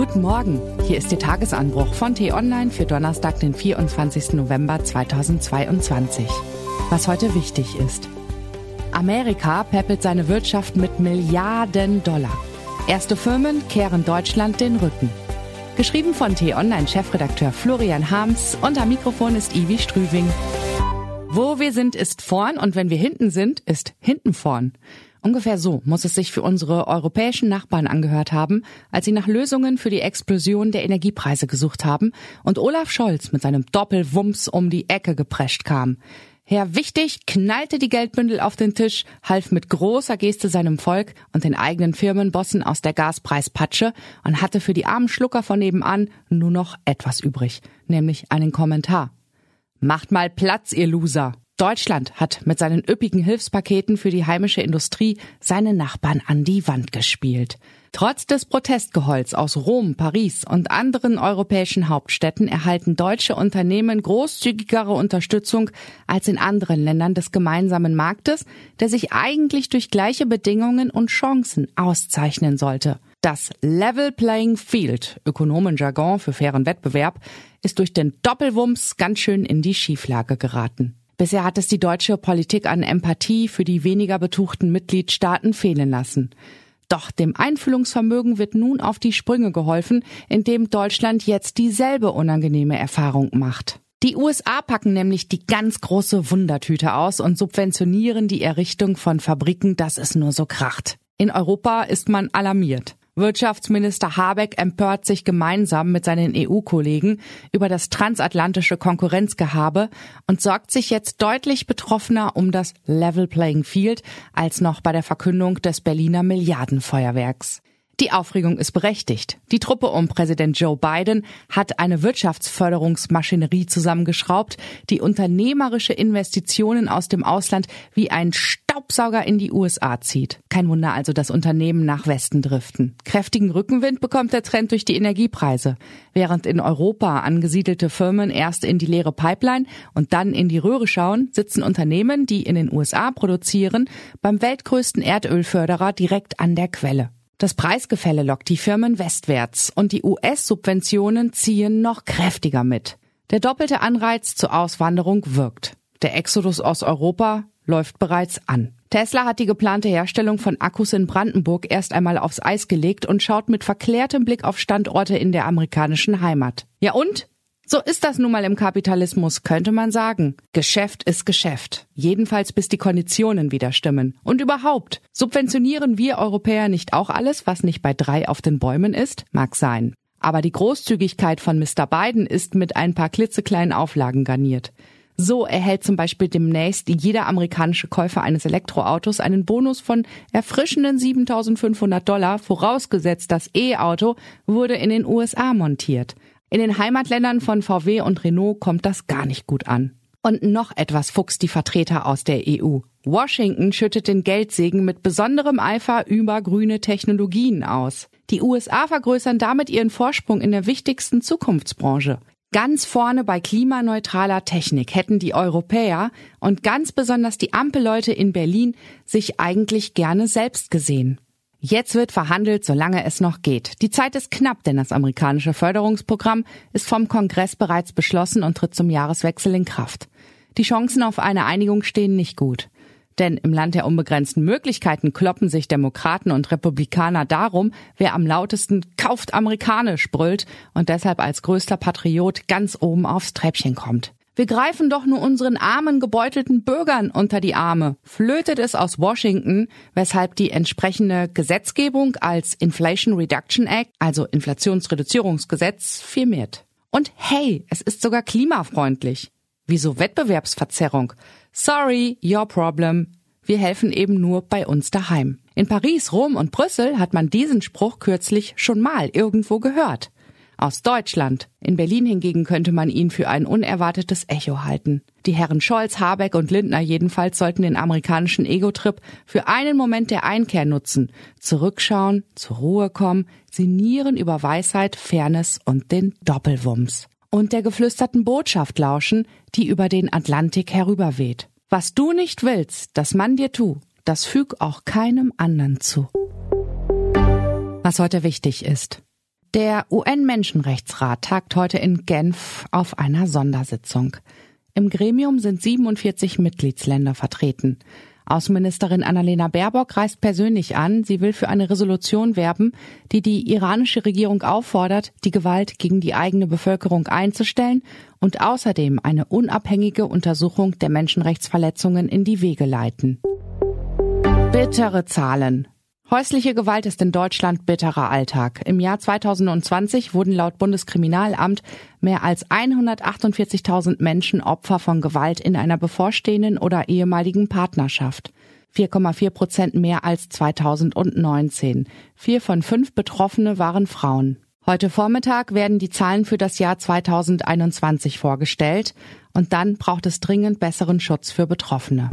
Guten Morgen, hier ist der Tagesanbruch von T-Online für Donnerstag, den 24. November 2022. Was heute wichtig ist. Amerika peppelt seine Wirtschaft mit Milliarden Dollar. Erste Firmen kehren Deutschland den Rücken. Geschrieben von T-Online-Chefredakteur Florian Harms und am Mikrofon ist Ivi Strüving. Wo wir sind, ist vorn und wenn wir hinten sind, ist hinten vorn. Ungefähr so muss es sich für unsere europäischen Nachbarn angehört haben, als sie nach Lösungen für die Explosion der Energiepreise gesucht haben und Olaf Scholz mit seinem Doppelwumms um die Ecke geprescht kam. Herr Wichtig knallte die Geldbündel auf den Tisch, half mit großer Geste seinem Volk und den eigenen Firmenbossen aus der Gaspreispatsche und hatte für die armen Schlucker von nebenan nur noch etwas übrig, nämlich einen Kommentar. Macht mal Platz, ihr Loser! Deutschland hat mit seinen üppigen Hilfspaketen für die heimische Industrie seine Nachbarn an die Wand gespielt. Trotz des Protestgeholz aus Rom, Paris und anderen europäischen Hauptstädten erhalten deutsche Unternehmen großzügigere Unterstützung als in anderen Ländern des gemeinsamen Marktes, der sich eigentlich durch gleiche Bedingungen und Chancen auszeichnen sollte. Das Level Playing Field, Ökonomenjargon für fairen Wettbewerb, ist durch den Doppelwumms ganz schön in die Schieflage geraten. Bisher hat es die deutsche Politik an Empathie für die weniger betuchten Mitgliedstaaten fehlen lassen. Doch dem Einfühlungsvermögen wird nun auf die Sprünge geholfen, indem Deutschland jetzt dieselbe unangenehme Erfahrung macht. Die USA packen nämlich die ganz große Wundertüte aus und subventionieren die Errichtung von Fabriken, dass es nur so kracht. In Europa ist man alarmiert. Wirtschaftsminister Habeck empört sich gemeinsam mit seinen EU-Kollegen über das transatlantische Konkurrenzgehabe und sorgt sich jetzt deutlich betroffener um das Level Playing Field als noch bei der Verkündung des Berliner Milliardenfeuerwerks. Die Aufregung ist berechtigt. Die Truppe um Präsident Joe Biden hat eine Wirtschaftsförderungsmaschinerie zusammengeschraubt, die unternehmerische Investitionen aus dem Ausland wie ein Staubsauger in die USA zieht. Kein Wunder also, dass Unternehmen nach Westen driften. Kräftigen Rückenwind bekommt der Trend durch die Energiepreise. Während in Europa angesiedelte Firmen erst in die leere Pipeline und dann in die Röhre schauen, sitzen Unternehmen, die in den USA produzieren, beim weltgrößten Erdölförderer direkt an der Quelle. Das Preisgefälle lockt die Firmen westwärts und die US-Subventionen ziehen noch kräftiger mit. Der doppelte Anreiz zur Auswanderung wirkt. Der Exodus aus Europa läuft bereits an. Tesla hat die geplante Herstellung von Akkus in Brandenburg erst einmal aufs Eis gelegt und schaut mit verklärtem Blick auf Standorte in der amerikanischen Heimat. Ja und? So ist das nun mal im Kapitalismus, könnte man sagen. Geschäft ist Geschäft. Jedenfalls bis die Konditionen wieder stimmen. Und überhaupt, subventionieren wir Europäer nicht auch alles, was nicht bei drei auf den Bäumen ist? Mag sein. Aber die Großzügigkeit von Mr. Biden ist mit ein paar klitzekleinen Auflagen garniert. So erhält zum Beispiel demnächst jeder amerikanische Käufer eines Elektroautos einen Bonus von erfrischenden 7500 Dollar, vorausgesetzt das E-Auto wurde in den USA montiert. In den Heimatländern von VW und Renault kommt das gar nicht gut an. Und noch etwas fuchst die Vertreter aus der EU. Washington schüttet den Geldsegen mit besonderem Eifer über grüne Technologien aus. Die USA vergrößern damit ihren Vorsprung in der wichtigsten Zukunftsbranche. Ganz vorne bei klimaneutraler Technik hätten die Europäer und ganz besonders die Ampelleute in Berlin sich eigentlich gerne selbst gesehen. Jetzt wird verhandelt, solange es noch geht. Die Zeit ist knapp, denn das amerikanische Förderungsprogramm ist vom Kongress bereits beschlossen und tritt zum Jahreswechsel in Kraft. Die Chancen auf eine Einigung stehen nicht gut. Denn im Land der unbegrenzten Möglichkeiten kloppen sich Demokraten und Republikaner darum, wer am lautesten kauft amerikanisch brüllt und deshalb als größter Patriot ganz oben aufs Treppchen kommt. Wir greifen doch nur unseren armen, gebeutelten Bürgern unter die Arme, flötet es aus Washington, weshalb die entsprechende Gesetzgebung als Inflation Reduction Act, also Inflationsreduzierungsgesetz, firmiert. Und hey, es ist sogar klimafreundlich. Wieso Wettbewerbsverzerrung? Sorry, your problem. Wir helfen eben nur bei uns daheim. In Paris, Rom und Brüssel hat man diesen Spruch kürzlich schon mal irgendwo gehört aus Deutschland. In Berlin hingegen könnte man ihn für ein unerwartetes Echo halten. Die Herren Scholz, Habeck und Lindner jedenfalls sollten den amerikanischen Ego-Trip für einen Moment der Einkehr nutzen, zurückschauen, zur Ruhe kommen, sinnieren über Weisheit, Fairness und den Doppelwumms. Und der geflüsterten Botschaft lauschen, die über den Atlantik herüberweht. Was du nicht willst, dass man dir tu, das füg auch keinem anderen zu. Was heute wichtig ist. Der UN-Menschenrechtsrat tagt heute in Genf auf einer Sondersitzung. Im Gremium sind 47 Mitgliedsländer vertreten. Außenministerin Annalena Baerbock reist persönlich an. Sie will für eine Resolution werben, die die iranische Regierung auffordert, die Gewalt gegen die eigene Bevölkerung einzustellen und außerdem eine unabhängige Untersuchung der Menschenrechtsverletzungen in die Wege leiten. Bittere Zahlen. Häusliche Gewalt ist in Deutschland bitterer Alltag. Im Jahr 2020 wurden laut Bundeskriminalamt mehr als 148.000 Menschen Opfer von Gewalt in einer bevorstehenden oder ehemaligen Partnerschaft. 4,4 Prozent mehr als 2019. Vier von fünf Betroffene waren Frauen. Heute Vormittag werden die Zahlen für das Jahr 2021 vorgestellt und dann braucht es dringend besseren Schutz für Betroffene.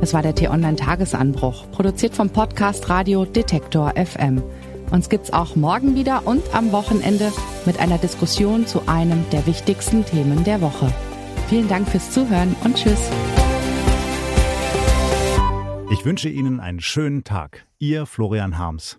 Das war der T-Online-Tagesanbruch, produziert vom Podcast Radio Detektor FM. Uns gibt's auch morgen wieder und am Wochenende mit einer Diskussion zu einem der wichtigsten Themen der Woche. Vielen Dank fürs Zuhören und Tschüss. Ich wünsche Ihnen einen schönen Tag. Ihr Florian Harms.